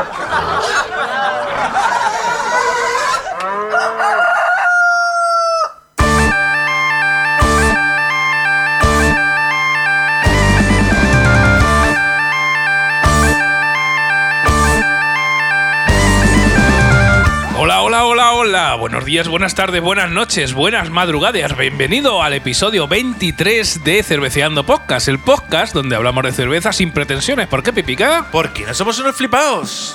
Hola, Buenos días, buenas tardes, buenas noches, buenas madrugadas. Bienvenido al episodio 23 de Cerveceando Podcast, el podcast donde hablamos de cerveza sin pretensiones. ¿Por qué, Pipica? Porque no somos unos flipados.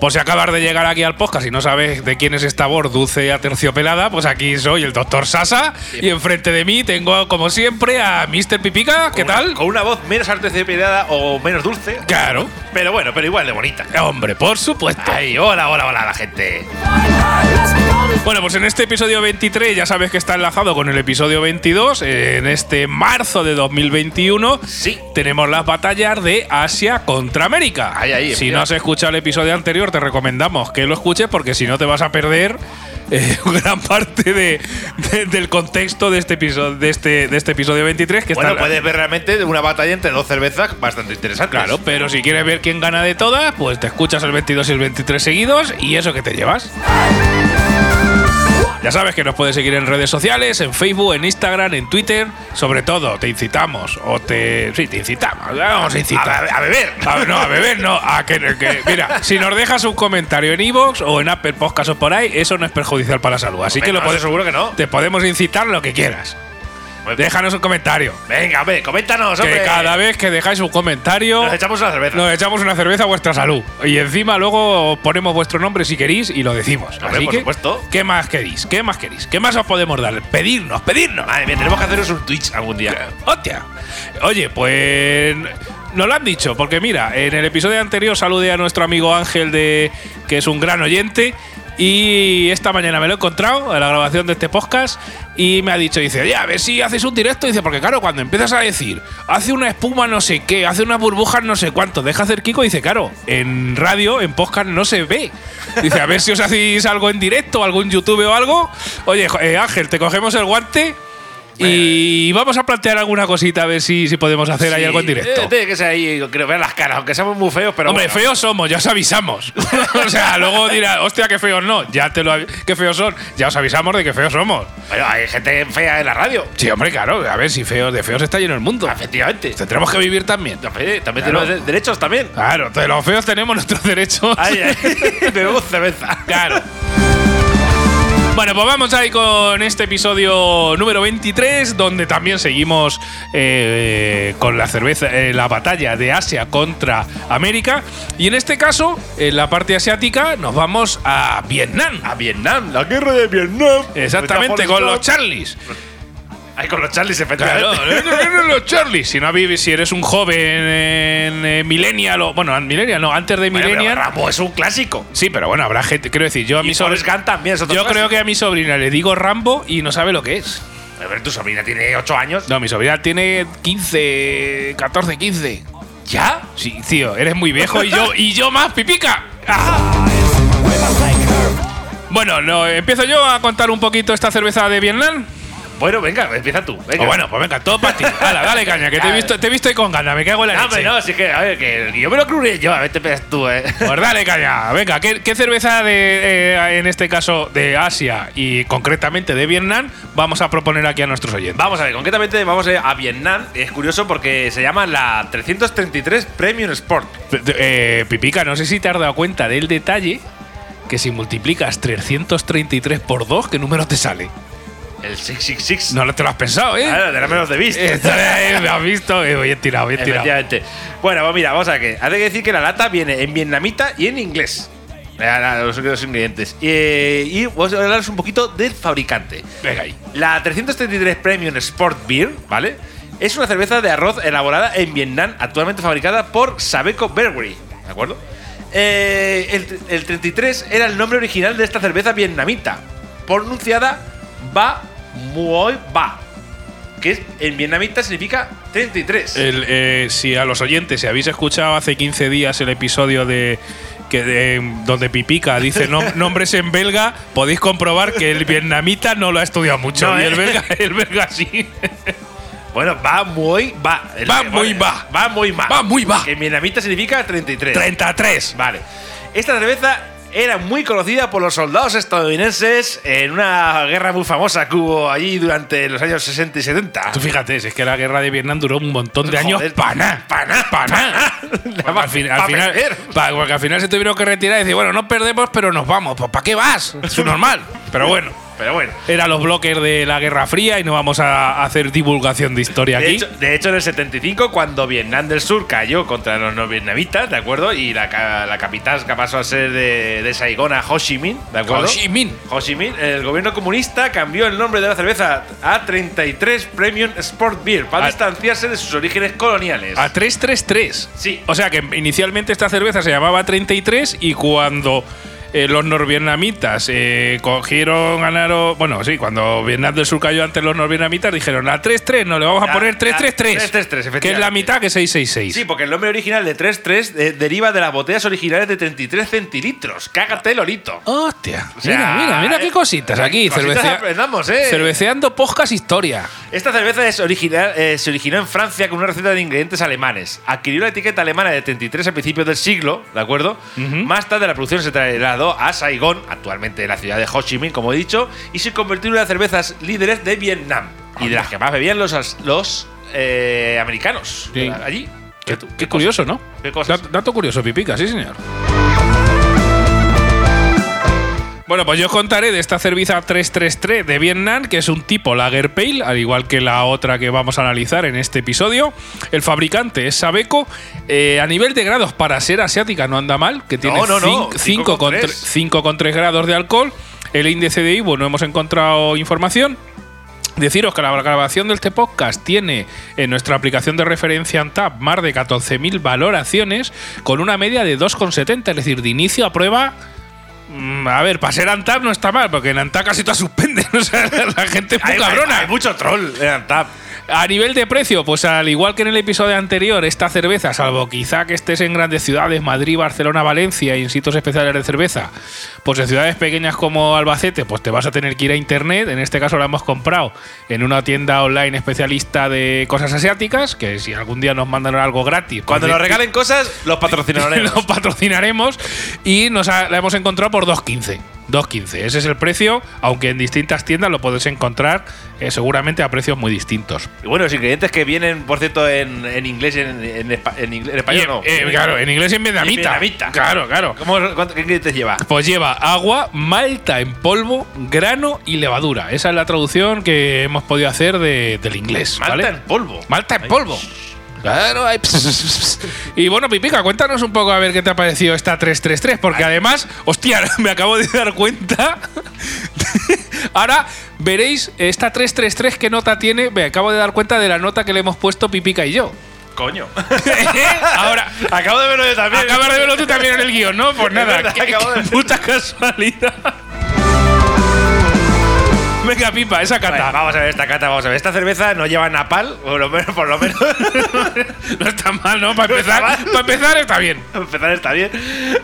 Pues si acabas de llegar aquí al podcast y no sabes de quién es esta voz dulce y aterciopelada, pues aquí soy el doctor Sasa y enfrente de mí tengo, como siempre, a Mr. Pipica. ¿Qué Con una- tal? Con una voz menos artecepilada o menos dulce. Claro. Pero bueno, pero igual de bonita. Hombre, por supuesto. Ay, hola, hola, hola, la gente. Bueno, pues en este episodio 23 ya sabes que está enlazado con el episodio 22. En este marzo de 2021 Sí. tenemos las batallas de Asia contra América. Ahí, ahí, si mira. no has escuchado el episodio anterior, te recomendamos que lo escuches porque si no te vas a perder eh, gran parte de- de- del contexto de este episodio, de este, de este episodio 23 que Bueno, está puedes ver realmente una batalla entre dos cervezas bastante interesante. Claro, pero si quieres ver quién gana de todas, pues te escuchas el 22 y el 23 seguidos y eso que te llevas. Ya sabes que nos puedes seguir en redes sociales, en Facebook, en Instagram, en Twitter. Sobre todo, te incitamos o te. Sí, te incitamos. Vamos a incitar. A, a beber. A no, a beber no. A que, que- mira, si nos dejas un comentario en Evox o en Apple Podcast o por ahí, eso no es perjudicial para la salud. Así que lo puedes, seguro que no. Te podemos incitar lo que quieras. Déjanos un comentario. Venga, hombre, coméntanos, Que cada vez que dejáis un comentario. Nos echamos una cerveza. Nos echamos una cerveza a vuestra salud. Y encima luego ponemos vuestro nombre si queréis y lo decimos. Hombre, Así por que, supuesto. ¿qué más queréis? ¿Qué más queréis? ¿Qué más os podemos dar? Pedirnos, pedirnos. Madre mía, tenemos que haceros un Twitch algún día. ¡Hostia! Oye, pues. Nos lo han dicho, porque mira, en el episodio anterior saludé a nuestro amigo Ángel, de, que es un gran oyente, y esta mañana me lo he encontrado en la grabación de este podcast y me ha dicho, dice, oye, a ver si haces un directo, dice, porque claro, cuando empiezas a decir, hace una espuma no sé qué, hace unas burbujas no sé cuánto, deja hacer Kiko, dice, claro, en radio, en podcast no se ve. Dice, a ver si os hacéis algo en directo, algún YouTube o algo. Oye, eh, Ángel, te cogemos el guante. Y vamos a plantear alguna cosita a ver si, si podemos hacer ahí Sí, algo en directo. eh, tiene que ser ahí, creo, ver las caras, aunque seamos muy feos, pero. Hombre, bueno. feos somos, ya os avisamos. o sea, luego dirá, hostia, qué feos no. Ya te lo avi- qué feos son. Ya os avisamos de que feos somos. Bueno, hay gente fea en la radio. Sí, hombre, claro. A ver si feos de feos está lleno el mundo. Efectivamente. Tendremos que vivir también. También, también Claro. tenemos de- derechos también. Claro, de los feos tenemos nuestros derechos. Ay, ay. Bebemos cerveza. Claro. Bueno, pues vamos ahí con este episodio número 23, donde también seguimos eh, con la cerveza, eh, la batalla de Asia contra América. Y en este caso, en la parte asiática, nos vamos a Vietnam. A Vietnam, la guerra de Vietnam. Exactamente, con los Charlies. Ahí con los Charlies, Claro, efectivamente. no, no, no, los Charlies. Si no vives, si eres un joven en eh, Millennial o. Bueno, Millennial no, antes de Bueno, Millennial. Rambo es un clásico. Sí, pero bueno, habrá gente. Quiero decir, yo a mi sobrina. Forrest Gump también es otro Yo creo que a mi sobrina le digo Rambo y no sabe lo que es. A ver, tu sobrina tiene 8 años. No, mi sobrina tiene 15, 14, 15. ¿Ya? Sí, tío, eres muy viejo y yo y yo más, pipica. Bueno, no, empiezo yo a contar un poquito esta cerveza de Vietnam. Bueno, venga, empieza tú. Venga. O bueno, pues venga, todo para ti. Hala, dale caña, que te he visto, te he visto ahí con ganas, me cago en la No, leche. no, sí que, a ver, que yo me lo cruré yo, a ver, te pegas tú, eh. Pues dale caña, venga, ¿qué, qué cerveza de, eh, en este caso de Asia y concretamente de Vietnam vamos a proponer aquí a nuestros oyentes? Vamos a ver, concretamente vamos a Vietnam. Es curioso porque se llama la 333 Premium Sport. Eh, Pipica, no sé si te has dado cuenta del detalle que si multiplicas 333 por 2, ¿qué número te sale? El 666. No te lo has pensado, ¿eh? Claro, de la menos de vista. Eh, me has visto, eh, bien tirado, bien tirado. Efectivamente. Bueno, pues mira, vamos a que. Hay que decir que la lata viene en vietnamita y en inglés. Los, los ingredientes. Eh, y vamos a hablaros un poquito del fabricante. Venga ahí. La 333 Premium Sport Beer, ¿vale? Es una cerveza de arroz elaborada en Vietnam, actualmente fabricada por Sabeco Brewery, ¿de acuerdo? Eh, el, el 33 era el nombre original de esta cerveza vietnamita, pronunciada Ba Muoi Ba, que es, en vietnamita significa 33. El, eh, si a los oyentes, si habéis escuchado hace 15 días el episodio de que de- donde Pipica dice nom- nombres en belga, podéis comprobar que el vietnamita no lo ha estudiado mucho No, y ¿eh? el belga, el belga sí. Bueno, va muy va. Va muy va. Va muy va. Va muy va. Que en vietnamita significa 33. 33. Vale. Esta cerveza era muy conocida por los soldados estadounidenses en una guerra muy famosa que hubo allí durante los años 60 y 70. Tú fíjate, si es que la guerra de Vietnam duró un montón de años. Paná, paná, paná. Pa- al, fin- al pa final, perder. pa- porque al final se tuvieron que retirar y decir, bueno, no perdemos, pero nos vamos. Pues ¿para qué vas? Es normal. Pero bueno, Pero bueno. eran los bloques de la Guerra Fría y no vamos a hacer divulgación de historia De aquí. hecho, de hecho, en el 75, cuando Vietnam del Sur cayó contra los no vietnamitas, ¿de acuerdo? Y la, la capital que pasó a ser de, de Saigón a Ho Chi Minh, ¿de acuerdo? Ho Chi Minh. Ho Chi Minh, el gobierno comunista cambió el nombre de la cerveza a 33 Premium Sport Beer para A- distanciarse de sus orígenes coloniales. A 333. Sí. O sea que inicialmente esta cerveza se llamaba 33 y cuando eh, los norvietnamitas eh, cogieron, ganaron. Bueno, sí, cuando Vietnam del Sur cayó ante los norvietnamitas, dijeron a 3-3, no le vamos a La- poner la- 333. 333, Que es la efectivamente. mitad que 666. Sí, porque el nombre original de 33 de- deriva de las botellas originales de 33 centilitros. Cágate, Lorito. Hostia. O sea, mira, mira, mira qué cositas aquí. cositas cervecea- ¿eh? Cerveceando podcast historia. Esta cerveza es original, eh, se originó en Francia con una receta de ingredientes alemanes. Adquirió la etiqueta alemana de 33 a principios del siglo, ¿de acuerdo? Más tarde la producción se trasladó a Saigón, actualmente la ciudad de Ho Chi Minh, como he dicho, y se convirtió en una de las cervezas líderes de Vietnam y de las que más bebían los, los eh, americanos Sí. allí. Qué, curioso, ¿no? ¿Qué cosas? Dat- Dato curioso, Pipica, sí, señor. Bueno, pues yo os contaré de esta cerveza 333 de Vietnam, que es un tipo Lager Pale, al igual que la otra que vamos a analizar en este episodio. El fabricante es Sabeco. Eh, a nivel de grados, para ser asiática no anda mal, que tiene No, no, no, 5,3 5,3. grados de alcohol. El índice de IBU no hemos encontrado información. Deciros que la grabación de este podcast tiene en nuestra aplicación de referencia Antap más de 14.000 valoraciones con una media de 2,70, es decir, de inicio a prueba. Mm, A ver, para ser Antap no está mal, porque en Antap casi todas suspenden. O sea, la gente es muy Hay, cabrona. hay- hay mucho troll en Antap. A nivel de precio, pues al igual que en el episodio anterior, esta cerveza, salvo quizá que estés en grandes ciudades, Madrid, Barcelona, Valencia y en sitios especiales de cerveza, pues en ciudades pequeñas como Albacete, pues te vas a tener que ir a internet. En este caso la hemos comprado en una tienda online especialista de cosas asiáticas, que si algún día nos mandan algo gratis. pues Cuando nos regalen cosas, los patrocinaremos. lo patrocinaremos y nos ha- la hemos encontrado por 2.15. 2.15. Ese es el precio, aunque en distintas tiendas lo podéis encontrar eh, seguramente a precios muy distintos. Y bueno, los ingredientes que vienen, por cierto, en, en inglés y en, en, español, Y, no. eh, claro, en inglés y en vietnamita. Claro, claro. ¿Cómo, cuánto- ¿Qué ingredientes lleva? Pues lleva agua, malta en polvo, grano y levadura. Esa es la traducción que hemos podido hacer de- del inglés. Malta ¿vale? en polvo. Malta en Ay, Claro, hay Y bueno, Pipica, cuéntanos un poco a ver qué te ha parecido esta 333, porque además, hostia, me acabo de dar cuenta. Ahora veréis esta 333 qué nota tiene. Me acabo de dar cuenta de la nota que le hemos puesto Pipica y yo. Coño. Ahora, Acabo de verlo yo también. Acabas de verlo tú también en el guion, ¿no? Pues nada, verdad, qué, acabo de qué ver. puta casualidad. Venga, pipa, esa cata. vamos a ver esta cata, vamos a ver. Esta cerveza no lleva napal, por lo menos. Por lo menos No está mal, ¿no? Para empezar, para empezar está bien. Para empezar está bien,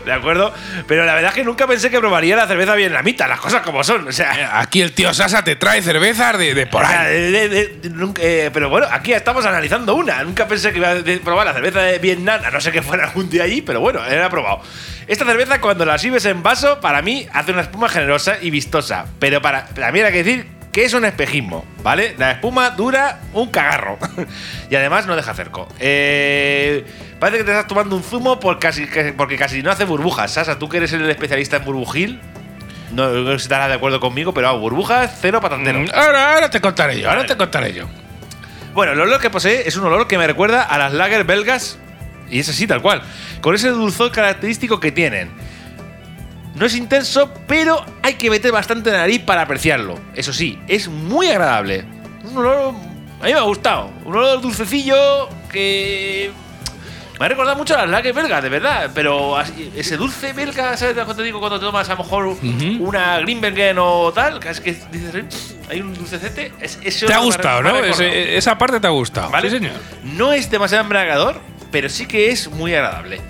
¿de acuerdo? Pero la verdad es que nunca pensé que probaría la cerveza vietnamita, las cosas como son. O sea, Aquí el tío Sasa te trae cervezas de, de por ahí. de- de- de- nunca- eh, pero bueno, aquí estamos analizando una. Nunca pensé que iba a probar la cerveza de Vietnam, a no ser que fuera algún día allí, pero bueno, era probado. Esta cerveza, cuando la sirves en vaso, para mí hace una espuma generosa y vistosa. Pero para, para mí hay que decir que es un espejismo, ¿vale? La espuma dura un cagarro. y además no deja cerco. Eh, parece que te estás tomando un zumo por casi, que- porque casi no hace burbujas. Sasa, tú que eres el especialista en burbujil, no, no estarás de acuerdo conmigo, pero ah, burbujas, cero patatero. Mm, Ahora, ahora te contaré yo, ahora te contaré yo. Bueno, el olor que posee es un olor que me recuerda a las lager belgas, y es así tal cual, con ese dulzor característico que tienen. No es intenso, pero hay que meter bastante nariz para apreciarlo. Eso sí, es muy agradable. Un olor. A mí me ha gustado. Un olor dulcecillo que. Me ha recordado mucho a las lager belgas, de verdad. Pero así- ese dulce belga, ¿sabes cuando te digo? Cuando te tomas a lo mejor una Greenbergen o tal, que es que dices, hay un dulcecete. Es, ese Te ha gustado, ¿no? Ese- esa parte te ha gustado. ¿Vale? Sí, señor. No es demasiado embriagador, pero sí que es muy agradable.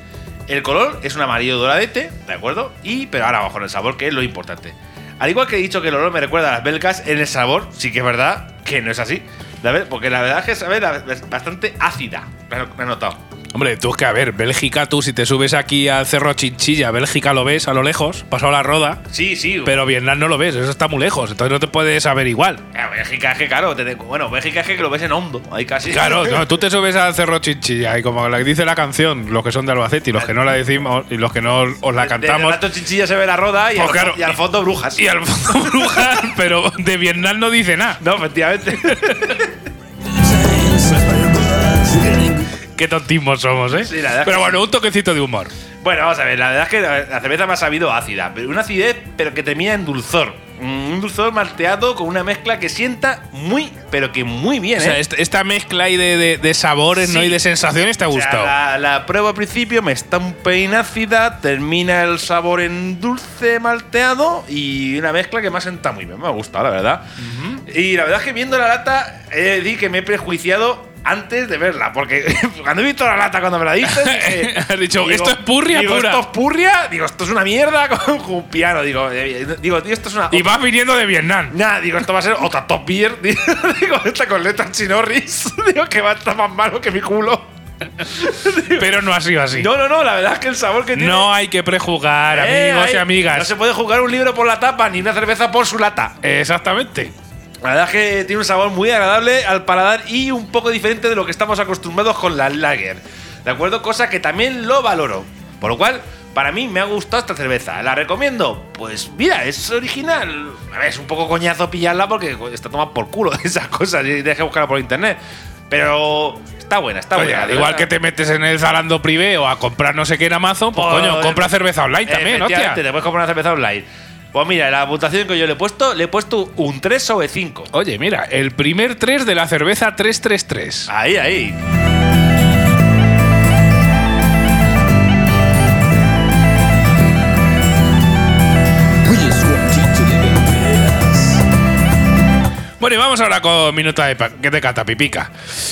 El color es un amarillo doradete, ¿de acuerdo? Y, pero ahora vamos con el sabor, que es lo importante. Al igual que he dicho que el olor me recuerda a las belgas, en el sabor sí que es verdad que no es así. Porque la verdad es que sabe bastante ácida. Me he notado. Hombre, tú es que, a ver, Bélgica, tú si te subes aquí al Cerro Chinchilla, Bélgica lo ves a lo lejos, pasado la roda, Sí, sí. pero Vietnam no lo ves, eso está muy lejos, entonces no te puedes saber igual. Bélgica es que, claro, te- bueno, Bélgica es que lo ves en hondo. Ahí casi. Claro, no, tú te subes al Cerro Chinchilla y como dice la canción, los que son de Albacete y los que no la decimos y los que no os la cantamos, rato chinchilla se ve la roda y, Pues al, claro, y al fondo brujas. y al fondo brujas, pero de Vietnam no dice nada. No, efectivamente. Qué tontismos somos, ¿eh? Sí, la verdad pero bueno, un toquecito de humor. bueno, vamos a ver. La verdad es que la, cerveza me ha sabido ácida. Pero una acidez, pero que termina en dulzor. Mm, Un dulzor malteado con una mezcla que sienta muy, pero que muy bien, O sea, ¿eh? est- esta mezcla ahí de, de- de sabores ¿no? Y de sensaciones te ha O sea, gustado. la, la prueba al principio me está un pelín ácida, termina el sabor en dulce malteado y una mezcla que me ha sentado muy bien. Me ha gustado, la verdad. Y la verdad es que viendo la lata, he de decir que me he prejuiciado antes de verla, porque cuando he visto la lata cuando me la diste, dije- Has dicho, ¿esto es purria digo, pura? Esto es purria, digo, esto es una mierda con, un piano, digo, eh, digo, tío, esto es una. Y vas viniendo de Vietnam. Nada, digo, esto va a ser otra top beer. Digo, esta con letras chinorris. Digo, que va a estar más malo que mi culo. Pero no ha sido así. No, no, no, la verdad es que el sabor que tiene. No hay que prejugar, Eh, amigos y amigas. No se puede jugar un libro por la tapa ni una cerveza por su lata. Exactamente. La verdad es que tiene un sabor muy agradable al paladar y un poco diferente de lo que estamos acostumbrados con la lager. ¿De acuerdo? Cosa que también lo valoro. Por lo cual, para mí me ha gustado esta cerveza. ¿La recomiendo? Pues mira, es original. A ver, es un poco coñazo pillarla porque está tomada por culo esas cosas y deja buscarla por internet. Pero está buena, está Oye, buena. al igual que te metes en el Zalando privé o a comprar no sé qué en Amazon, pues Pues, coño, compra cerveza online también, hostia. Te puedes comprar una cerveza online. Pues mira, la puntuación que yo le he puesto, le he puesto un 3 sobre 5. Oye, mira, el primer 3 de la cerveza 333. Ahí, ahí. Bueno, y vamos ahora con minuta de, pa- de catapipica.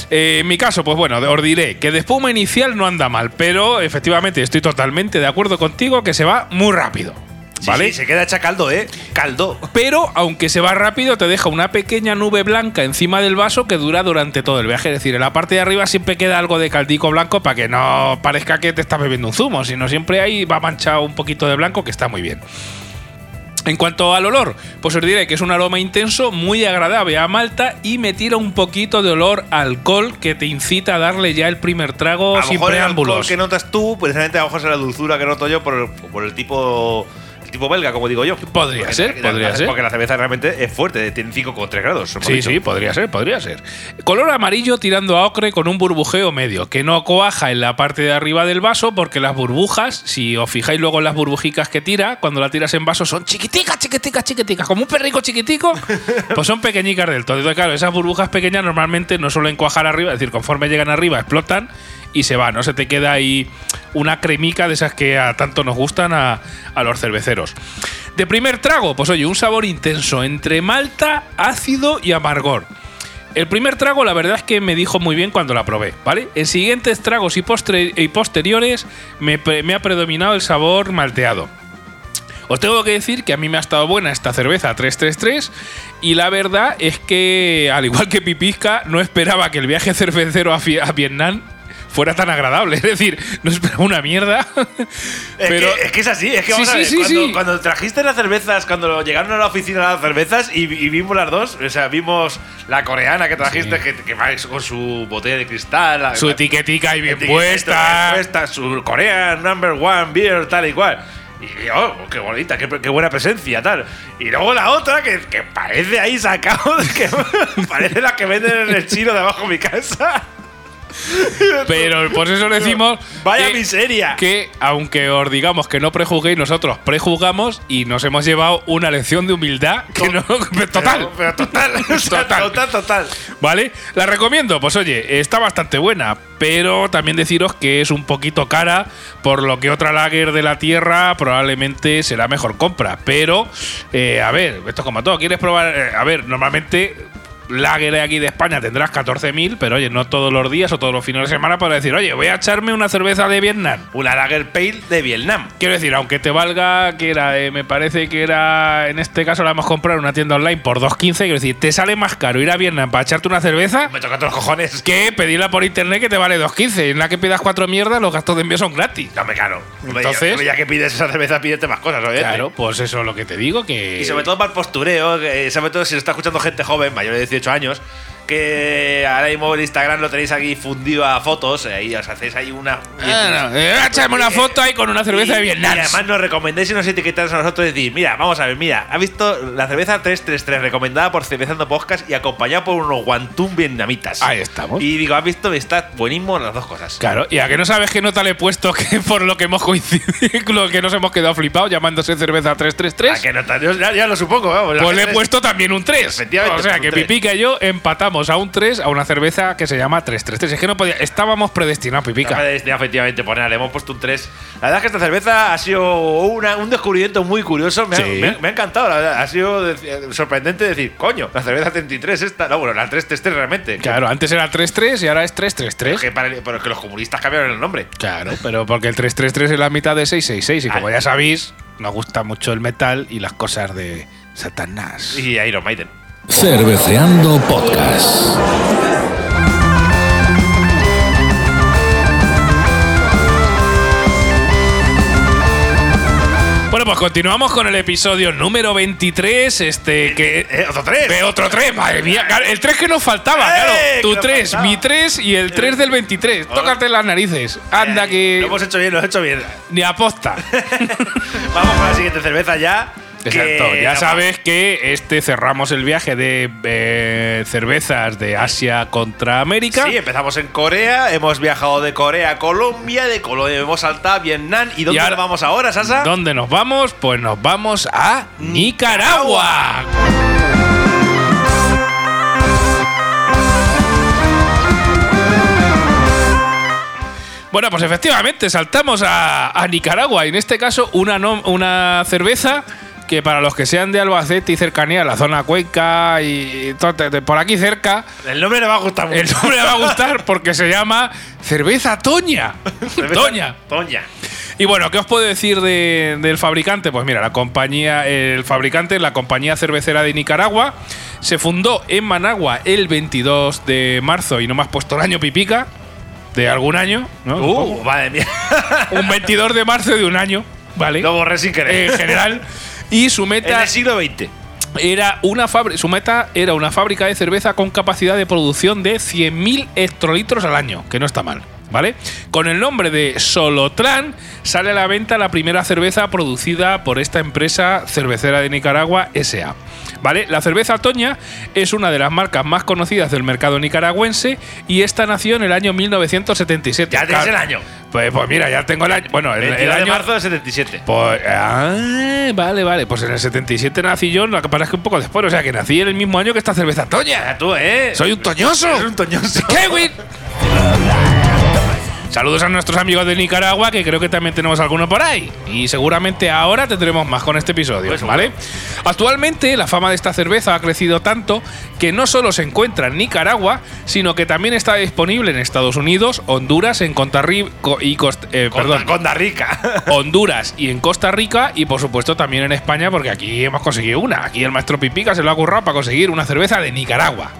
Eh, en mi caso, pues bueno, os diré que de espuma inicial no anda mal, pero efectivamente estoy totalmente de acuerdo contigo que se va muy rápido. Sí, ¿Vale? sí, se queda hecha caldo, ¿eh? Caldo. Pero, aunque se va rápido, te deja una pequeña nube blanca encima del vaso que dura durante todo el viaje. Es decir, en la parte de arriba siempre queda algo de caldico blanco para que no parezca que te estás bebiendo un zumo, sino siempre ahí va manchado un poquito de blanco que está muy bien. En cuanto al olor, pues os diré que es un aroma intenso, muy agradable a malta y me tira un poquito de olor a alcohol que te incita a darle ya el primer trago a sin mejor el alcohol preámbulos. que notas tú, precisamente a lo mejor es la dulzura que noto yo por el, por el tipo tipo belga, como digo yo. Podría Porque- ser, podría ser. Porque la cerveza realmente es fuerte, tiene 5,3 grados. Sí, dicho. sí, podría ser, podría ser. Color amarillo tirando a ocre con un burbujeo medio, que no coaja en la parte de arriba del vaso, porque las burbujas, si os fijáis luego en las burbujicas que tira, cuando la tiras en vaso son chiquiticas, chiquiticas, chiquiticas, como un perrico chiquitico, pues son pequeñicas del todo. Entonces, claro, esas burbujas pequeñas normalmente no suelen cuajar arriba, es decir, conforme llegan arriba explotan y se va, no se te queda ahí una cremica de esas que a tanto nos gustan a, a los cerveceros. De primer trago, pues oye, un sabor intenso entre malta, ácido y amargor. El primer trago, la verdad es que me dijo muy bien cuando la probé, ¿vale? En siguientes tragos y, postre- y posteriores me, ha predominado el sabor malteado. Os tengo que decir que a mí me ha estado buena esta cerveza 333 y la verdad es que, al igual que Pipisca, no esperaba que el viaje cervecero a, a Vietnam fuera tan agradable. Es decir, no esperaba una mierda. Es, pero que, es que es así, es que Sí, vamos a sí, ver, sí, cuando, sí. cuando trajiste las cervezas, cuando llegaron a la oficina las cervezas y, y vimos las dos, o sea, vimos la coreana que trajiste, que, que va con su botella de cristal, la- su la- etiquetica ahí bien puesta. puesta, su Korean number one beer, tal y cual. Y oh, qué bonita, qué, qué buena presencia, tal. Y luego la otra, que, que parece ahí sacado, que parece la que venden en el chino de abajo de mi casa. Pero por eso decimos. Vaya que- miseria. Que aunque os digamos que no prejuzguéis, nosotros prejuzgamos y nos hemos llevado una lección de humildad que no. Total. Pero, pero total, o sea, Total. total, total. ¿Vale? La recomiendo. Pues oye, está bastante buena. Pero también deciros que es un poquito cara. Por lo que otra lager de la tierra probablemente será mejor compra. Pero, eh, a ver, esto es como todo. ¿Quieres probar? Eh, a ver, normalmente. Lager aquí de España tendrás 14.000, pero oye, no todos los días o todos los fines de semana para decir, oye, voy a echarme una cerveza de Vietnam. Una Lager Pale de Vietnam. Quiero decir, aunque te valga, que era, eh, me parece que era, en este caso la hemos comprado en una tienda online por 2.15, quiero decir, te sale más caro ir a Vietnam para echarte una cerveza Me toca los cojones. que pedirla por internet que te vale 2.15. En la que pidas cuatro mierdas, los gastos de envío son gratis. No me caro. Entonces- ya, ya que pides esa cerveza, pídete más cosas, obviamente. Claro, pues eso es lo que te digo, que... Y sobre todo para el postureo, que, sobre todo si lo está escuchando gente joven, mayor de 18 años, que ahora mismo el Instagram lo tenéis aquí fundido a fotos, eh, ahí os hacéis ahí una. Ah, no, eh, una foto ahí con una cerveza Y- de Vietnam. Y además nos recomendáis y nos etiquetáis a nosotros y decir, mira, vamos a ver, mira, ha visto la cerveza 333 recomendada por Cervezando Podcast y acompañada por unos guantún vietnamitas. Ahí estamos. Y digo, has visto, está buenísimo las dos cosas. Claro, y a que no sabes qué nota le he puesto que por lo que hemos coincidido, lo que nos hemos quedado flipados llamándose cerveza ¿A 333. Ah, que no, Yo ya, ya lo supongo, vamos. Pues le he puesto también un 3. Efectivamente, O sea, que 3. Pipica y yo empatamos a un 3 a una cerveza que se llama 333. Es que no podía. Estábamos predestinados, Pipica. Estaba destinado, efectivamente, poner, le hemos puesto un 3. La verdad es que esta cerveza ha sido una- un descubrimiento muy curioso. Me, ha, Sí. me ha- me ha encantado, la verdad. Ha sido de- sorprendente decir, coño, la cerveza 33 esta. No, bueno, la 333 realmente. Claro, antes era 33 y ahora es 333. Que para, pero que los comunistas cambiaron el nombre. Claro, pero porque el 333 es la mitad de 666 y como Ah. ya sabéis, nos gusta mucho el metal y las cosas de Satanás. Y Iron Maiden. Cerveceando Podcast. Bueno, pues continuamos con el episodio número 23, este que Eh, otro 3. Ve otro 3, madre mía. claro, el 3 que nos faltaba, ¡Eh! claro. que Tu nos 3, faltaba. mi 3 y el 3 del 23. Tócate las narices. Anda Lo que. hemos hecho bien, lo hemos hecho bien. Ni aposta. Vamos con la siguiente cerveza ya. Exacto. Ya sabes que este cerramos el viaje de eh, cervezas de Asia contra América. Sí, empezamos en Corea, hemos viajado de Corea a Colombia, de Colombia hemos saltado a Vietnam. ¿Y dónde Y ahora- nos vamos ahora, Sasa? ¿Dónde nos vamos? Pues nos vamos a Nicaragua. Bueno, pues efectivamente, saltamos a, a Nicaragua. Y en este caso, una, no- una cerveza que para los que sean de Albacete y cercanía, la zona Cuenca y todo, de- de por aquí cerca, El nombre le va a gustar mucho. el nombre le va a gustar porque se llama Cerveza Toña. Cerveza- Toña. Toña. Y bueno, ¿qué os puedo decir de- del fabricante? Pues mira, la compañía, el fabricante, la compañía cervecera de Nicaragua, se fundó en Managua el 22 de marzo y no me has puesto el año pipica de algún año, ¿no? Uh, madre mía. Un 22 de marzo de un año, ¿vale? Lo borré sin querer. En general. Y su en meta el siglo XX. era una fábrica, su meta era una fábrica de cerveza con capacidad de producción de 100.000 hectolitros al año, que no está mal, ¿vale? Con el nombre de Solotran sale a la venta la primera cerveza producida por esta empresa cervecera de Nicaragua SA. ¿Vale? La cerveza Toña es una de las marcas más conocidas del mercado nicaragüense y esta nació en el año 1977. Ya tienes Claro. el año. Pues, pues mira, ya tengo el año. Bueno, el, el 22 de año. marzo del 77. Pues, ah, vale, vale. Pues en el 77 nací yo, lo que pasa es que un poco después. O sea, que nací en el mismo año que esta cerveza Toña. Tú, ¿eh? Soy un toñoso. Eres un toñoso. Kevin. Saludos a nuestros amigos de Nicaragua, que creo que también tenemos alguno por ahí. Y seguramente ahora tendremos más con este episodio, Pues ¿vale? Actualmente la fama de esta cerveza ha crecido tanto que no solo se encuentra en Nicaragua, sino que también está disponible en Estados Unidos, Honduras, en Costa Rica y Costa, eh, perdón, Rica. Honduras y en Costa Rica y por supuesto también en España porque aquí hemos conseguido una. Aquí el maestro Pipica se lo ha currado para conseguir una cerveza de Nicaragua.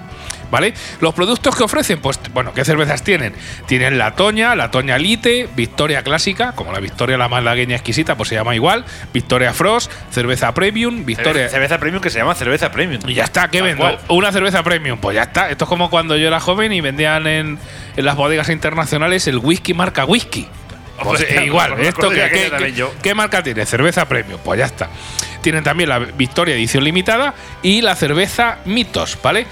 ¿Vale? Los productos que ofrecen, pues, bueno, ¿qué cervezas tienen? Tienen la Toña, la Toña Lite, Victoria Clásica, como la Victoria la malagueña exquisita, pues se llama igual, Victoria Frost, cerveza Premium, Victoria. Cerveza premium que se llama cerveza premium. Y ya está, ¿qué vendo? cual. Una cerveza premium. Pues ya está. Esto es como cuando yo era joven y vendían en, en las bodegas internacionales el whisky marca whisky. Pues, eh, igual, ¿esto también yo. qué marca tiene? Cerveza premium. Pues ya está. Tienen también la Victoria edición limitada y la cerveza Mitos, ¿vale?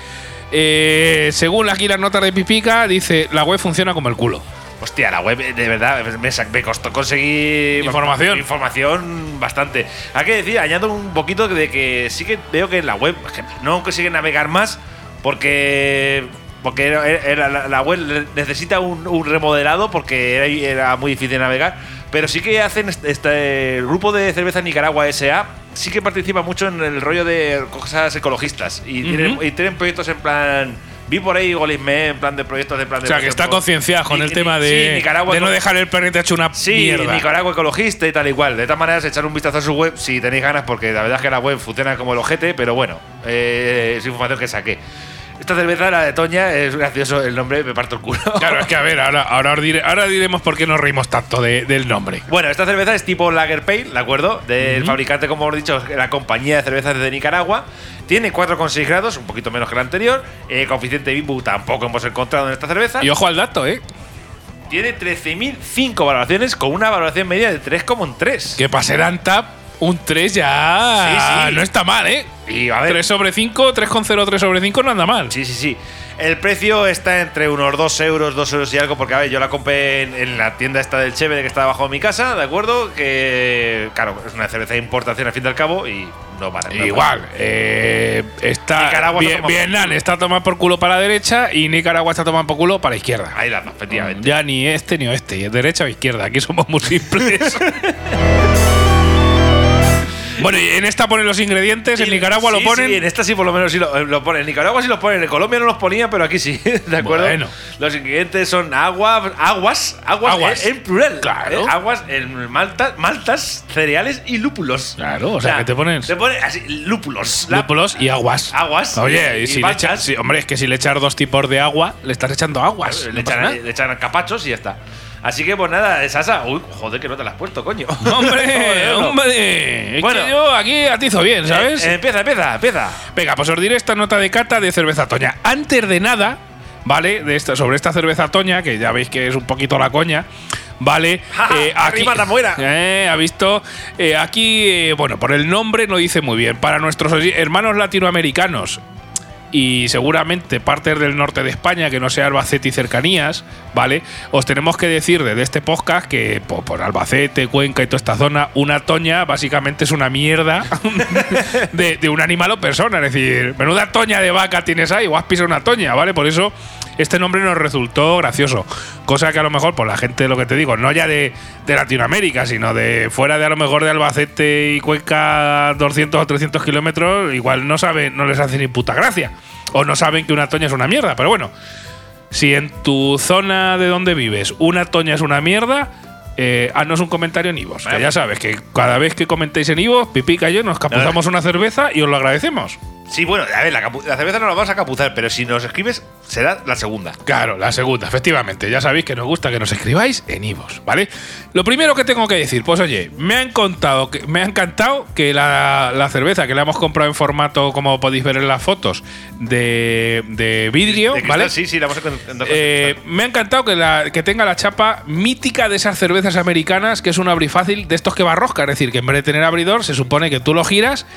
Eh, según aquí las notas de Pipica, dice la web funciona como el culo. Hostia, la web, de verdad, me, costó conseguir Información. información bastante. Hay que decir, añado un poquito de que sí que veo que en la web no consigue navegar más porque porque era- era- la, web necesita un, un remodelado porque era, era muy difícil navegar. Pero sí que hacen este, este- el grupo de cerveza Nicaragua SA sí que participa mucho en el rollo de cosas ecologistas. Y, tienen, y tienen proyectos en plan. Vi por ahí Golisme en plan de proyectos de plan de. O sea, que está ejemplo, concienciado con Ni- el ni- tema de, no dejar el planeta hecho una Sí, mierda. Nicaragua ecologista y tal igual. De todas maneras, echar un vistazo a su web si tenéis ganas, porque la verdad es que la web funciona como el ojete, pero bueno, eh, es información que saqué. Esta cerveza, la de Toña, es gracioso el nombre, me parto el culo. Claro, es que a ver, ahora, ahora, dire- ahora diremos por qué nos reímos tanto de- del nombre. Bueno, esta cerveza es tipo Lager Pale, ¿de acuerdo? Del fabricante, como hemos dicho, la compañía de cervezas de Nicaragua. Tiene 4,6 grados, un poquito menos que la anterior. Eh, coeficiente BIBU tampoco hemos encontrado en esta cerveza. Y ojo al dato, ¿eh? Tiene 13.005 valoraciones con una valoración media de 3,3. Que para ser Antap, un 3 ya Sí, sí. no está mal, ¿eh? Y a ver, 3 sobre 5, 3,03 sobre 5 no anda mal. Sí, sí, sí. El precio está entre unos 2 euros, 2 euros y algo, porque a ver, yo la compré en, en la tienda esta del Cheve que está debajo de mi casa, ¿de acuerdo? Que, claro, es una cerveza de importación al fin y al cabo y no para. no Igual, eh, está Nicaragua Vie- está tomando Vietnam está tomando por culo para la derecha y Nicaragua está tomando por culo para la izquierda. Ahí la efectivamente. Ya ni este ni oeste, es derecha o izquierda. Aquí somos muy simples. bueno, y en esta ponen los ingredientes, en Y- Nicaragua lo sí, ponen. Sí, en esta sí por lo menos sí lo, lo ponen. En Nicaragua sí lo ponen. En Colombia no los ponía, pero aquí sí. ¿De acuerdo? Bueno. Los ingredientes son agua, aguas, aguas, Aguas. En, en plural. Claro. ¿eh? Aguas, en malta, maltas, cereales y lúpulos. Claro, o sea, que te ponen- Te ponen así, lúpulos. Lúpulos y aguas. Aguas Oye, y- y y si le paltas. echas, sí, hombre, es que si le echas dos tipos de agua, le estás echando aguas. le, no pasa echan, le echan capachos y ya está. Así que, pues nada, Sasa. Uy, joder, que no te la has puesto, coño. Hombre, hombre. Es Bueno. que yo aquí atizo bien, ¿sabes? Eh, empieza, empieza, empieza. Venga, pues os diré esta nota de cata de cerveza Toña. Antes de nada, ¿vale? De esta, sobre esta cerveza Toña, que ya veis que es un poquito la coña, ¿vale? Ja, ja, arriba la muera. Eh, ¿Ha visto? Eh, aquí, eh, bueno, por el nombre no dice muy bien. Para nuestros hermanos latinoamericanos y seguramente partes del norte de España, que no sea Albacete y cercanías, ¿vale? Os tenemos que decir desde este podcast que po- por, Albacete, Cuenca y toda esta zona, una toña básicamente es una mierda de, de un animal o persona. Es decir, menuda toña de vaca tienes ahí, o has pisado una toña, ¿vale? Por eso este nombre nos resultó gracioso. Cosa que a lo mejor, por la gente, lo que te digo, no ya de, de Latinoamérica, sino de fuera de a lo mejor de Albacete y Cuenca 200 o 300 kilómetros, igual no saben, no les hace ni puta gracia. O no saben que una toña es una mierda. Pero bueno, si en tu zona de donde vives una toña es una mierda, eh, haznos un comentario en Ivos. Que Vale. ya sabes que cada vez que comentéis en Ivos, Pipica y yo nos capuzamos una cerveza y os lo agradecemos. Sí, bueno, a ver, la, capu- la cerveza no la vamos a capuzar, pero si nos escribes, será la segunda. Claro, la segunda, efectivamente. Ya sabéis que nos gusta que nos escribáis en Ivos, ¿vale? Lo primero que tengo que decir, pues oye, me ha encantado que, me ha encantado que la, la cerveza que le hemos comprado en formato, como podéis ver en las fotos, de, de vidrio, De cristal, ¿vale? Sí, sí, la vamos a con- en dos Eh, cosas. me ha encantado que, la- que tenga la chapa mítica de esas cervezas americanas, que es un abrifácil de estos que va rosca. Es decir, que en vez de tener abridor, se supone que tú lo giras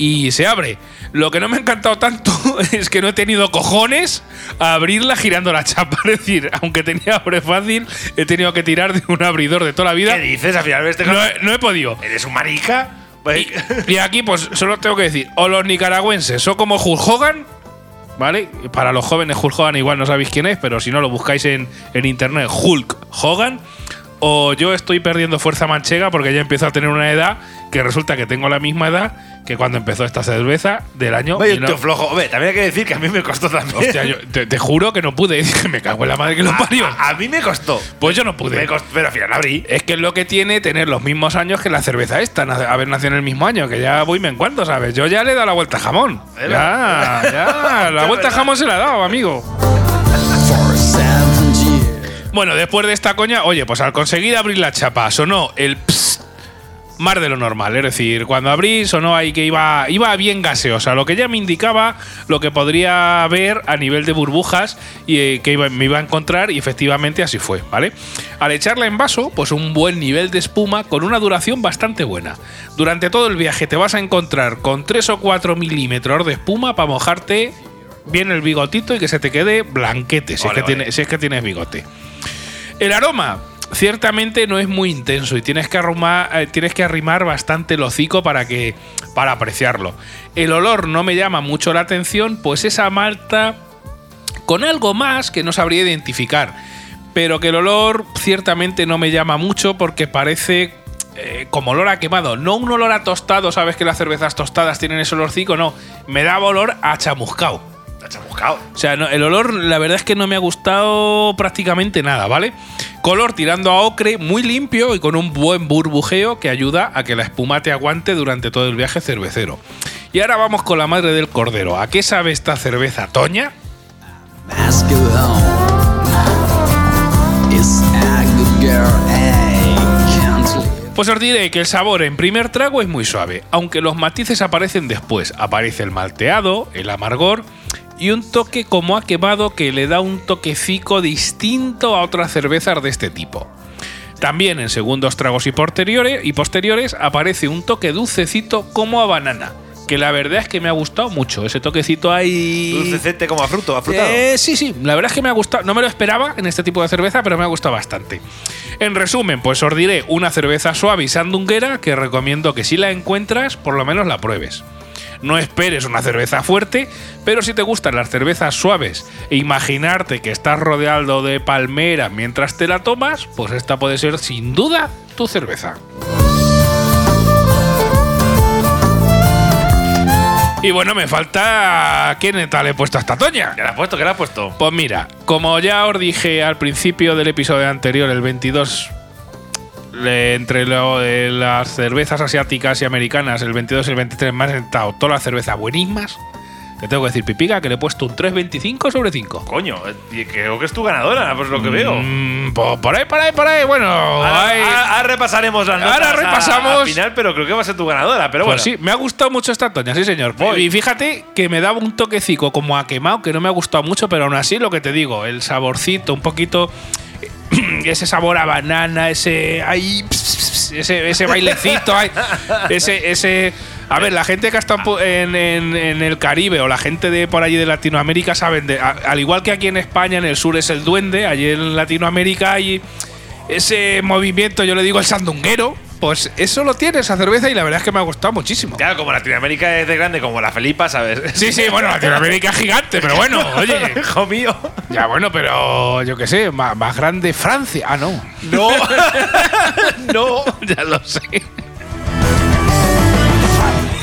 y se abre. Lo que no me ha encantado tanto es que no he tenido cojones a abrirla girando la chapa. Es decir, aunque tenía abre fácil, he tenido que tirar de un abridor de toda la vida. ¿Qué dices? Al final, este No he, no he podido. ¿Eres un marica? Pues- Y, y aquí, pues solo tengo que decir: o los nicaragüenses son como Hulk Hogan, ¿vale? Para los jóvenes, Hulk Hogan igual no sabéis quién es, pero si no lo buscáis en, en internet, Hulk Hogan. O yo estoy perdiendo fuerza manchega porque ya empiezo a tener una edad que resulta que tengo la misma edad que cuando empezó esta cerveza del año. Vaya un 19 tío flojo. Hombre, también hay que decir que a mí me costó también. Hostia, yo te, te juro que no pude. Dije, me cago en la madre que lo parió. a, a mí me costó. Pues yo no pude. Me costó, pero al final abrí. Es que es lo que tiene tener los mismos años que la cerveza esta, haber nacido en el mismo año, que ya voy me encuentro, ¿sabes? Yo ya le he dado la vuelta a jamón. Ya, ya, la vuelta a jamón se la he dado, amigo. Bueno, después de esta coña, oye, pues al conseguir abrir la chapa, sonó el psst más de lo normal. Es decir, cuando abrí, sonó ahí que iba, iba bien gaseosa, lo que ya me indicaba lo que podría ver a nivel de burbujas y eh, que iba- me iba a encontrar, y efectivamente así fue, ¿vale? Al echarla en vaso, pues un buen nivel de espuma con una duración bastante buena. Durante todo el viaje te vas a encontrar con 3 o 4 milímetros de espuma para mojarte bien el bigotito y que se te quede blanquete, si, Vale, es, que vale. tiene- si es que tienes bigote. El aroma ciertamente no es muy intenso y tienes que arrumar, eh, tienes que arrimar bastante el hocico para que para apreciarlo. El olor no me llama mucho la atención, pues esa malta con algo más que no sabría identificar, pero que el olor ciertamente no me llama mucho porque parece eh, como olor a quemado. No un olor a tostado, sabes que las cervezas tostadas tienen ese olorcico, no. Me daba olor a chamuscao. Chamuscado. O sea, no- el olor, la verdad es que no me ha gustado prácticamente nada, ¿vale? Color tirando a ocre, muy limpio y con un buen burbujeo que ayuda a que la espuma te aguante durante todo el viaje cervecero. Y ahora vamos con la madre del cordero. ¿A qué sabe esta cerveza, Toña? Pues os diré que el sabor en primer trago es muy suave, aunque los matices aparecen después. Aparece el malteado, el amargor y un toque como a quemado que le da un toquecico distinto a otras cervezas de este tipo. También en segundos tragos y posteriores, y posteriores aparece un toque dulcecito como a banana, que la verdad es que me ha gustado mucho. Ese toquecito ahí... Dulcecete como a fruto, a frutado. Eh, sí, sí, la verdad es que me ha gustado. No me lo esperaba en este tipo de cerveza, pero me ha gustado bastante. En resumen, pues os diré una cerveza suave y sandunguera que recomiendo que si la encuentras, por lo menos la pruebes. No esperes una cerveza fuerte, pero si te gustan las cervezas suaves e imaginarte que estás rodeado de palmera mientras te la tomas, pues esta puede ser sin duda tu cerveza. Y bueno, me falta. ¿Quién tal he puesto a esta Toña? ¿Qué le has puesto? ¿Qué le has puesto? Pues mira, como ya os dije al principio del episodio anterior, el 22, le- entre lo las cervezas asiáticas y americanas, el 22 y el 23 me han sentado todas las cervezas buenísimas. Te tengo que decir, Pipica, que le he puesto un 3.25 sobre 5. Coño, eh, creo que es tu ganadora, pues lo que veo. Mm, por ahí, por ahí, por ahí. Bueno, Ahora, ahí- ahora- ahora repasaremos las Ahora notas a- repasamos. al final, pero creo que va a ser tu ganadora. Pero Pues bueno, sí, me ha gustado mucho esta Toña, sí señor. Voy. Y fíjate que me daba un toquecico como a quemado, que no me ha gustado mucho, pero aún así lo que te digo, el saborcito, un poquito ese sabor a banana, ese ahí, ese, ese bailecito, ahí, ese, ese. A ver, la gente que ha estado en, en- en el Caribe o la gente de por allí de Latinoamérica saben, de, a- al igual que aquí en España, en el sur es el duende, allí en Latinoamérica hay ese movimiento, yo le digo el sandunguero, pues eso lo tiene esa cerveza y la verdad es que me ha gustado muchísimo. claro, como Latinoamérica es de grande como la Felipa, ¿sabes? Sí, sí, bueno, Latinoamérica es gigante, pero bueno, oye. Hijo mío. Ya bueno, pero yo qué sé, más, más grande Francia. Ah, no. No. no. ya lo sé.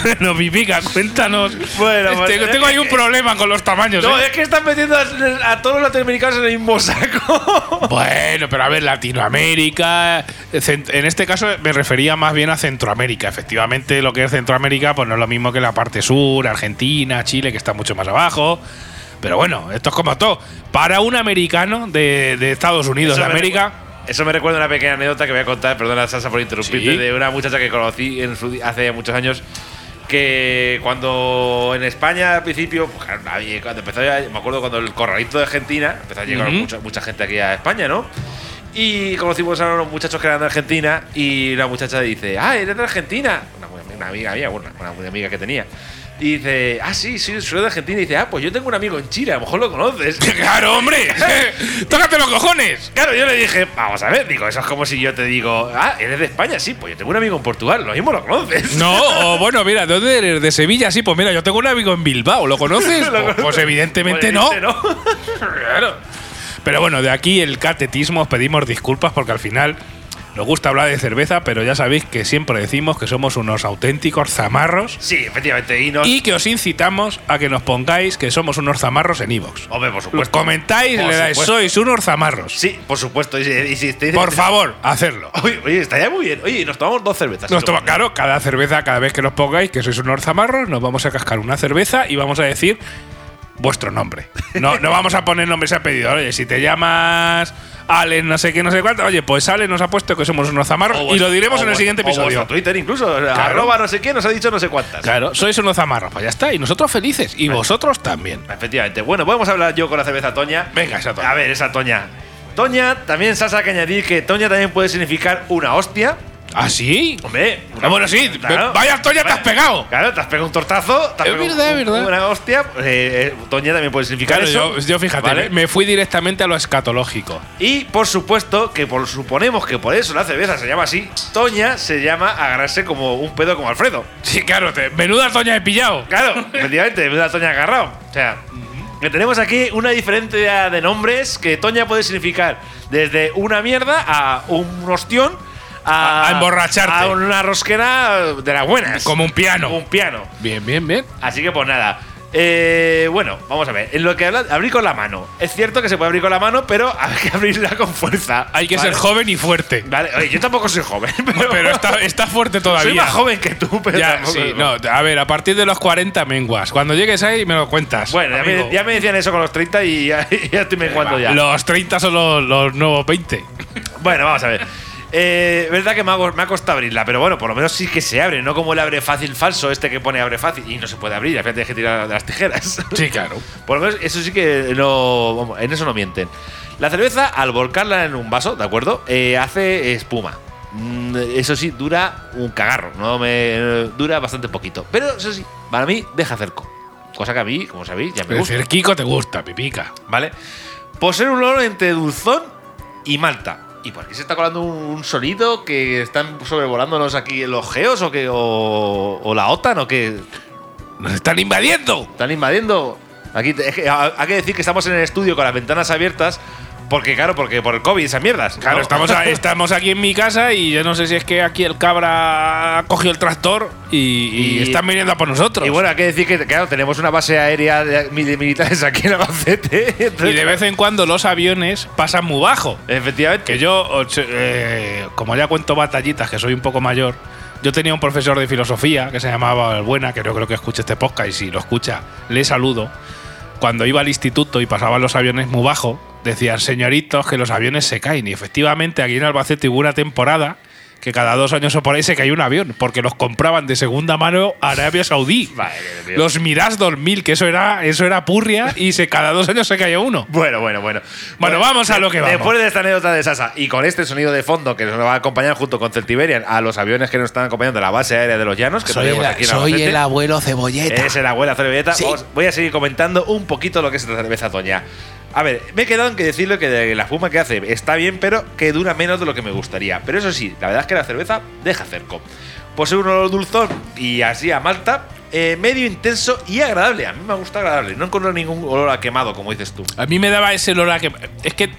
Bueno, Pipica, cuéntanos. Bueno, pues, Tengo- tengo ahí un problema con los tamaños. No, ¿eh? es que están metiendo a, a todos los latinoamericanos en el mismo saco. Bueno, pero a ver, Latinoamérica. En este caso me refería más bien a Centroamérica. Efectivamente, lo que es Centroamérica, pues no es lo mismo que la parte sur, Argentina, Chile, que está mucho más abajo. Pero bueno, esto es como todo. Para un americano de, de Estados Unidos Eso de América. Eso me recuerda una pequeña anécdota que voy a contar, perdona Sansa por interrumpirte, Sí. de una muchacha que conocí en su hace muchos años que cuando en España al principio, pues, claro, nadie- cuando empezó me acuerdo cuando el corralito de Argentina, empezó a llegar mucha, mucha gente aquí a España, ¿no? Y conocimos a unos muchachos que eran de Argentina y la muchacha dice, ah, eres de Argentina. Una, muy- una amiga mía, bueno, una muy amiga que tenía. Y dice, ah, sí, sí, soy de Argentina. Y dice, ah, pues yo tengo un amigo en Chile, a lo mejor lo conoces. ¡Claro, hombre! ¡Tócate los cojones! Claro, yo le dije, vamos a ver, digo, eso es como si yo te digo, ah, eres de España, sí, pues yo tengo un amigo en Portugal, lo mismo lo conoces. No, o bueno, mira, ¿de dónde eres? ¿De Sevilla? Sí, pues mira, yo tengo un amigo en Bilbao, ¿lo conoces? Lo Pues- conoces. pues evidentemente Pues no. no. Claro. Pero bueno, de aquí el catetismo os pedimos disculpas porque al final nos gusta hablar de cerveza, pero ya sabéis que siempre decimos que somos unos auténticos zamarros Sí, efectivamente, y nos. y que os incitamos a que nos pongáis que somos unos zamarros en iVoox. Hombre, por supuesto. comentáis Por le dais, supuesto. sois unos zamarros. Sí, por supuesto. Y, si- y si te Por favor, hacerlo. Oye, oye, estaría muy bien. Oye, nos tomamos dos cervezas. Nos toma, claro, cada cerveza, cada vez que nos pongáis que sois unos zamarros, nos vamos a cascar una cerveza y vamos a decir vuestro nombre. No, no vamos a poner nombres a pedido. Oye, si te llamas Allen, no sé qué, no sé cuánto, oye, pues Allen nos ha puesto que somos unos zamarros o y lo diremos o en el siguiente o episodio. Twitter incluso. Arroba no sé qué, nos ha dicho no sé cuántas. Claro, sois unos zamarros, pues ya está. Y nosotros felices. Y vosotros también. Efectivamente. Bueno, podemos hablar yo con la cerveza Toña. Venga, esa Toña. A ver, esa Toña. Toña, también Sasa que añadir que Toña también puede significar una hostia. ¿Ah, sí? Hombre, Ah, bueno, sí. Vaya Toña te has pegado. Claro, te has pegado un tortazo. te has Es pegado verdad, un- es verdad. Una hostia. eh, eh, Toña también puede significar Claro, eso. yo, yo fíjate, ¿vale? me fui directamente a lo escatológico. Y por supuesto que por, suponemos que por eso la cerveza se llama así. Toña se llama agarrarse como un pedo como Alfredo. Sí, claro, te, menuda Toña he pillado. Claro, efectivamente, una Toña agarrado. O sea, que tenemos aquí una diferencia de nombres que Toña puede significar desde una mierda a un ostión A- a emborracharte. A una rosquera de las buenas. Como un piano. Un piano. Bien, bien, bien. Así que pues nada. Eh, bueno, vamos a ver. En lo que habla, abrir con la mano. Es cierto que se puede abrir con la mano, pero hay que abrirla con fuerza. Hay que ¿vale? ser joven y fuerte. Vale, oye, yo tampoco soy joven, pero, Pero está, está fuerte todavía. soy más joven que tú, pero Ya, tampoco- sí, no, a ver, a partir de los 40 menguas. Cuando llegues ahí me lo cuentas. Bueno, ya me, ya me decían eso con los 30 y ya, ya estoy menguando ya. Los 30 son los, los nuevos 20. Bueno, vamos a ver. Eh, verdad que me ha, me ha costado abrirla, pero bueno, por lo menos sí que se abre, no como el abre fácil falso, este que pone abre fácil y no se puede abrir, al final tienes que tirar de las tijeras. Sí, claro. Por lo menos eso sí que no. en eso no mienten. La cerveza, al volcarla en un vaso, ¿de acuerdo? Eh, hace espuma. Mm, Eso sí, dura un cagarro. No me dura bastante poquito. Pero eso sí, para mí deja cerco. Cosa que a mí, como sabéis, ya me El gusta. cerquico te gusta, pipica. ¿Vale? Posee un olor entre dulzón y malta. ¿Y por qué se está colando un, sonido que están sobrevolándonos aquí los geos o que o, o la OTAN o que ¡Nos están invadiendo! están invadiendo? Aquí es que hay que decir que estamos en el estudio con las ventanas abiertas porque claro, porque por el COVID esas mierdas. Claro, ¿no? estamos, a- estamos aquí en mi casa y yo no sé si es que aquí el cabra cogió el tractor y, y Y- están viniendo a por nosotros. Y bueno, hay que decir que claro, tenemos una base aérea de, de militares aquí en Albacete. Y de vez en cuando los aviones pasan muy bajo. efectivamente. Que yo, eh, como ya cuento batallitas, que soy un poco mayor, yo tenía un profesor de filosofía que se llamaba Buena, que no creo que escuche este podcast y si lo escucha, le saludo. Cuando iba al instituto y pasaban los aviones muy bajo, decían, señoritos, que los aviones se caen. Y efectivamente, aquí en Albacete hubo una temporada que cada dos años o por ahí se cayó un avión, porque los compraban de segunda mano a Arabia Saudí. Vale, tío. Los Mirage 2000, que eso era, eso era purria, y se, cada dos años se cayó uno. Bueno, bueno, bueno. Bueno, vamos a lo que vamos. Después de esta anécdota de Sasa y con este sonido de fondo que nos va a acompañar junto con Celtiberian a los aviones que nos están acompañando de la base aérea de los llanos, que tenemos aquí en Albacete. abuelo cebolleta. Es el abuela cebolleta. Sí. Voy a seguir comentando un poquito lo que es esta cerveza Toña. A ver, me he quedado en que decirle que de la fuma que hace está bien, pero que dura menos de lo que me gustaría. Pero eso sí, la verdad es que la cerveza deja cerco. Posee un olor dulzón y así a malta, eh, medio intenso y agradable. A mí me gusta agradable. No encuentro ningún olor a quemado, como dices tú. A mí me daba ese olor a quemado. Es que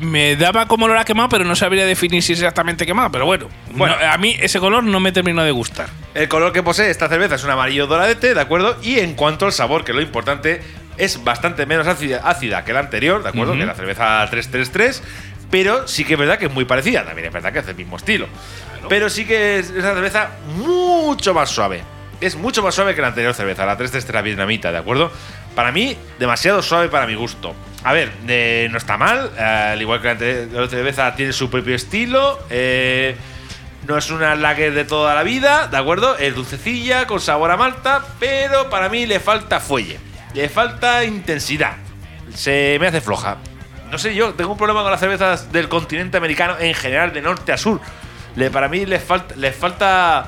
me daba como olor a quemado, pero no sabría definir si es exactamente quemado. Pero bueno, Bueno. no, a mí ese color no me terminó de gustar. El color que posee esta cerveza es un amarillo doradete, ¿de acuerdo? Y en cuanto al sabor, que lo importante es bastante menos ácida, ácida que la anterior, ¿de acuerdo? Ujú. Que la cerveza 333, pero sí que es verdad que es muy parecida, también es verdad que es del mismo estilo. Pero sí que es una cerveza mucho más suave. Es mucho más suave que la anterior cerveza, la 333 vietnamita, ¿de acuerdo? Para mí, demasiado suave para mi gusto. A ver, eh, no está mal, eh, al igual que la anterior cerveza tiene su propio estilo. eh, no es una lager de toda la vida, ¿de acuerdo? Es dulcecilla, con sabor a malta, pero para mí le falta fuelle. Le falta intensidad. Se me hace floja. No sé, yo tengo un problema con las cervezas del continente americano en general, de norte a sur. Le, para mí les falta, les falta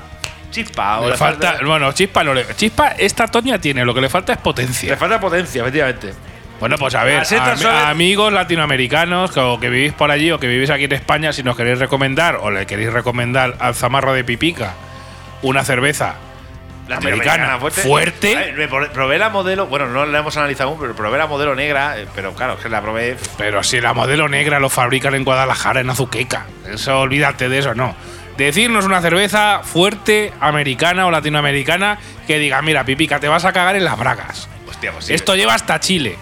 chispa. o Le falta, bueno, chispa no le. Chispa, esta Toña tiene, lo que le falta es potencia. le falta potencia, efectivamente. Bueno, pues a ver, amigos latinoamericanos que, o que vivís por allí o que vivís aquí en España, si nos queréis recomendar o le queréis recomendar al zamarro de Pipica una cerveza americana fuerte, ver, pro- probé la modelo, bueno, no la hemos analizado aún, pero probé la modelo negra, eh, pero claro, que la probé. pero si la modelo negra lo fabrican en Guadalajara, en Azuqueca, eso olvídate de eso, no. Decirnos una cerveza fuerte, americana o latinoamericana, que diga, mira, Pipica, te vas a cagar en las bragas. Hostia, pues sí. Esto lleva hasta Chile.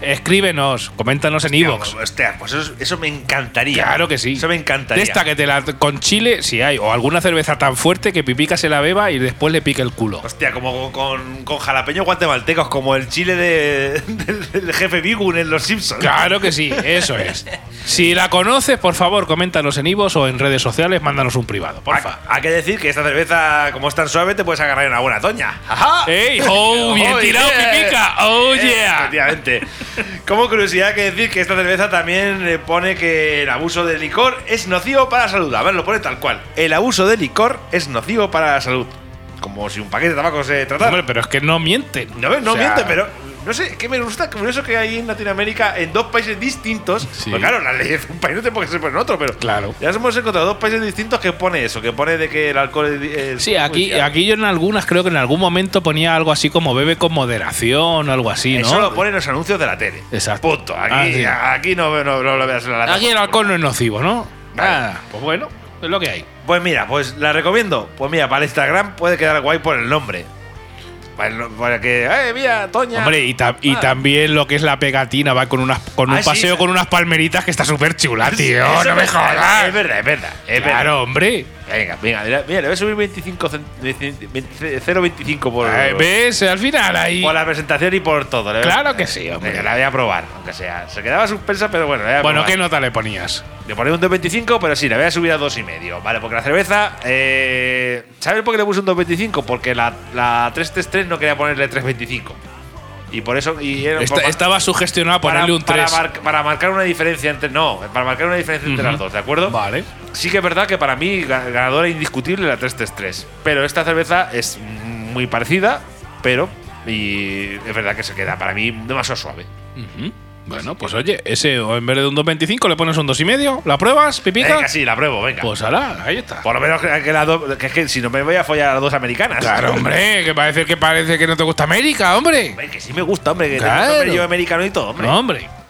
Escríbenos, coméntanos en iVoox. Hostia, pues eso, eso me encantaría. Claro que sí. Eso me encantaría. De esta que te la con chile, si hay, o alguna cerveza tan fuerte que Pipica se la beba y después le pique el culo. Hostia, como con, con jalapeños guatemaltecos, como el chile de, del, del jefe Bigun en Los Simpsons. Claro que sí, eso es. Si la conoces, por favor, coméntanos en iVoox o en redes sociales, mándanos un privado, porfa. Hay, que decir que esta cerveza, como es tan suave, te puedes agarrar en una buena toña. ¡Ajá! ¡Ey! ¡Oh, bien Oh, tirado, yeah. Pipica! ¡Oh, Eh, yeah! Efectivamente. Como curiosidad, hay que decir que esta cerveza también pone que el abuso de licor es nocivo para la salud. A ver, lo pone tal cual. El abuso de licor es nocivo para la salud. Como si un paquete de tabaco se tratara. Hombre, pero es que no mienten. No, no O sea, miente, pero no sé, que me gusta curioso que hay en Latinoamérica en dos países distintos. Sí. Pues claro, la ley de un país no tiene por qué ser por en otro, pero Claro. ya nos hemos encontrado dos países distintos que pone eso, que pone de que el alcohol es. es Sí, aquí, aquí yo en algunas creo que en algún momento ponía algo así como bebe con moderación o algo así, ¿no? Eso lo ponen los anuncios de la tele. Exacto. Punto. Aquí, Ah, sí. aquí no, no, no lo veas en la lata. Aquí el alcohol no es nocivo, ¿no? Vale. Ah, pues bueno. Es lo que hay. Pues mira, pues la recomiendo. Pues mira, para el Instagram puede quedar guay por el nombre. Para, el- para que, ¡eh, mira, Toña! Hombre, y, ta- y Ah. también lo que es la pegatina va con unas con un Ah, paseo sí. con unas palmeritas que está súper chula, tío. No me jodas. Es verdad, es verdad. Es verdad. Claro, hombre. Venga, venga, mira, mira, le voy a subir 25 cent- 20 0,25 por, Eh, ¿Ves? Al final ahí. por la presentación y por todo. Le voy a- Claro que sí, hombre. Venga, la voy a probar, aunque sea. Se quedaba suspensa, pero bueno, la voy a Bueno, probar. ¿qué nota le ponías? Le ponía un 2.25, pero sí, la voy a subir a 2,5. Vale, porque la cerveza. Eh, ¿Sabes por qué le puse un 2.25? Porque la, la 333 no quería ponerle 3.25. Y por eso. Y era Esta- para- estaba sugestionado para, ponerle un para 3. mar- para marcar una diferencia entre. No, para marcar una diferencia entre las dos, ¿de acuerdo? Vale. Sí que es verdad que para mí ga- ganadora indiscutible la 333. Pero esta cerveza es muy parecida, pero. Y es verdad que se queda para mí demasiado suave. Bueno, pues oye, ese en vez de un 2.25 le pones un 2,5. ¿La pruebas, pipica? Venga, sí, la pruebo, venga. Pues ala, ahí está. Por lo menos que, que la do- que es que si no me voy a follar a las dos americanas. Claro, hombre, que parece que parece que no te gusta América, hombre. Hombre, que sí me gusta, hombre. Que Claro. tengo nombre yo americano y todo, hombre. No, hombre.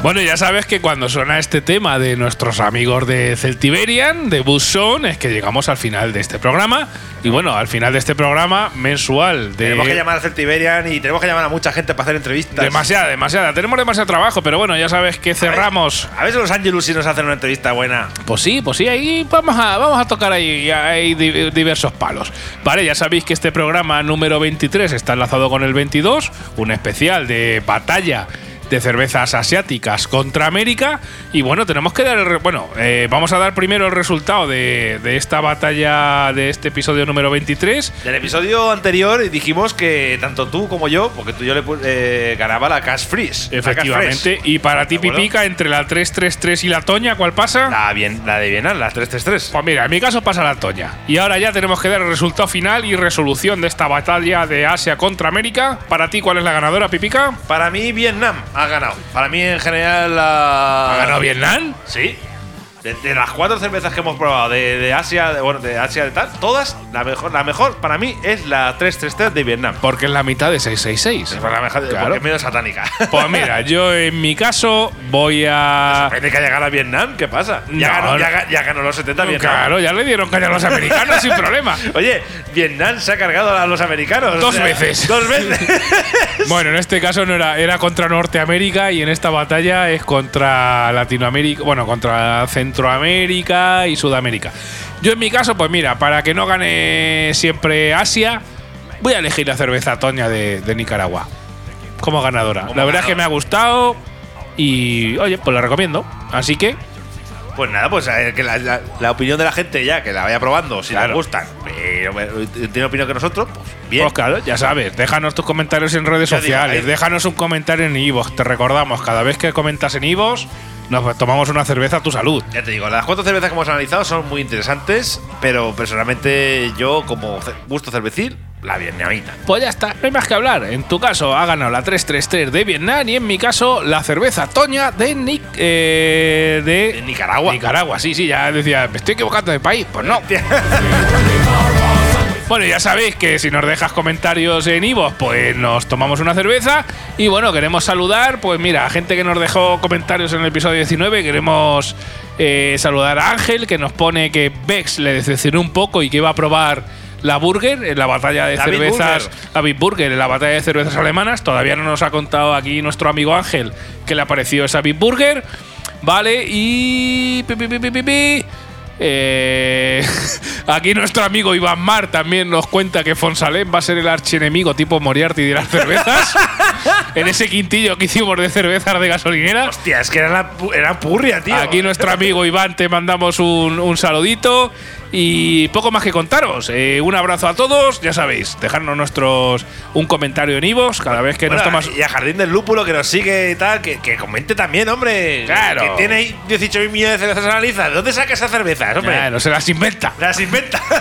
Bueno, ya sabes que cuando suena este tema de nuestros amigos de Celtiberian, de Buzzon, es que llegamos al final de este programa. Y bueno, al final de este programa mensual de. Tenemos que llamar a Celtiberian y tenemos que llamar a mucha gente para hacer entrevistas. Demasiada, demasiada. Tenemos demasiado trabajo, pero bueno, ya sabes que cerramos. A ver si los Angelus sí nos hacen una entrevista buena. Pues sí, pues sí, ahí vamos a, vamos a tocar ahí, ahí di- diversos palos. Vale, ya sabéis que este programa número 23 está enlazado con el 22, un especial de batalla de cervezas asiáticas contra América. Y bueno, tenemos que dar. el Bueno, eh, vamos a dar primero el resultado de, de esta batalla de este episodio número 23. Del episodio anterior dijimos que tanto tú como yo, porque tú y yo le eh, ganaba la Cash Freeze. Cash Efectivamente. Y para ti. Pipica, entre la 333 y la Toña, ¿cuál pasa? La, bien, la de Vietnam, la 333. Pues mira, en mi caso pasa la Toña. Y ahora ya tenemos que dar el resultado final y resolución de esta batalla de Asia contra América. Para ti, ¿cuál es la ganadora, Pipica? Para mí, Vietnam ha ganado. Para mí, en general, la. ¿Ha ganado Vietnam? Sí. De, de las cuatro cervezas que hemos probado de, de Asia, de, bueno, de Asia de tal, todas, la mejor, la mejor para mí es la 333 de Vietnam. Porque es la mitad de 666. Es la mejor, Claro. porque es menos satánica. Pues mira, yo en mi caso voy a. Parece que haya ganado Vietnam, ¿qué pasa? Ya, No, ganó, ya, ya ganó los 70 Vietnam. Claro, ya le dieron caña a los americanos sin problema. Oye, Vietnam se ha cargado a los americanos. Dos veces. Dos veces. Bueno, en este caso no era, era contra Norteamérica y en esta batalla es contra Latinoamérica, bueno, contra Centroamérica y Sudamérica. Yo en mi caso, pues mira, para que no gane siempre Asia, voy a elegir la cerveza Toña de, de Nicaragua como ganadora. Como la verdad es que me ha gustado y, oye, pues la recomiendo. Así que, Pues nada, pues eh, que la, la- la opinión de la gente ya, que la vaya probando, si Claro. les gustan, eh, tiene opinión que nosotros, pues bien. pues claro, ya sabes, déjanos tus comentarios en redes Ya sociales, déjanos un comentario en Ivos. Te recordamos, cada vez que comentas en Ivos, nos tomamos una cerveza a tu salud. Ya te digo, las cuatro cervezas que hemos analizado son muy interesantes, pero personalmente yo, como gusto cervecil, la vietnamita. Pues ya está, no hay más que hablar. En tu caso ha ganado la 333 de Vietnam y en mi caso la cerveza Toña de, Nic- eh, de De Nicaragua. Nicaragua, sí, sí, ya decía, me estoy equivocando de país. Pues no. Bueno, ya sabéis que si nos dejas comentarios en Ivos, pues nos tomamos una cerveza. Y bueno, queremos saludar, pues mira, a gente que nos dejó comentarios en el episodio 19. Queremos eh, saludar a Ángel, que nos pone que Bex le decepcionó un poco y que iba a probar la Burger en la batalla de cervezas. Burger. La Big Burger en la batalla de cervezas alemanas. Todavía no nos ha contado aquí nuestro amigo Ángel qué le ha parecido esa Big Burger. Vale, y. pi, pi, pi. Eh, aquí nuestro amigo Iván Mar también nos cuenta que Fonsalén va a ser el archienemigo tipo Moriarty de las cervezas. en ese quintillo que hicimos de cervezas de gasolinera. Hostia, es que era, la era purria, tío. Aquí nuestro amigo Iván te mandamos un, un saludito. Y poco más que contaros. Eh, un abrazo a todos, ya sabéis, dejarnos nuestros un comentario en Ivos cada vez que Bueno, nos tomas. Y a Jardín del Lúpulo que nos sigue y tal, que, que comente también, hombre. Claro. Que tiene ahí 18 millones de cervezas analizadas. ¿De dónde saca esas cervezas, hombre? Claro, se las inventa. Las inventa.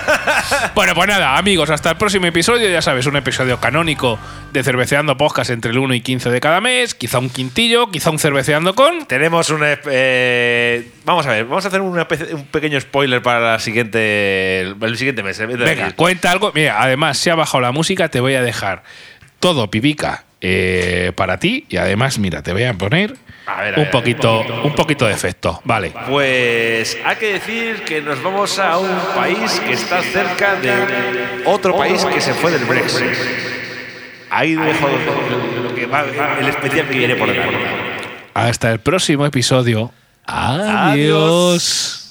Bueno, pues nada, amigos, hasta el próximo episodio. Ya sabes, un episodio canónico de Cerveceando Podcast entre el 1 y 15 de cada mes. Quizá un quintillo, quizá un Cerveceando con. Tenemos un. eh, vamos a ver, vamos a hacer una un pequeño spoiler para la siguiente, el, el siguiente mes. eh, Venga, cuenta algo. Mira, además, se ha bajado la música, te voy a dejar todo pipica eh, para ti. Y además, mira, te voy a poner A ver, a un, ver, poquito, un poquito de efecto. Vale. Pues hay que decir que nos vamos a un país que está cerca de otro país que se fue del Brexit. Ahí dejo lo que va, el especial que viene por delante. Hasta el próximo episodio. Adiós.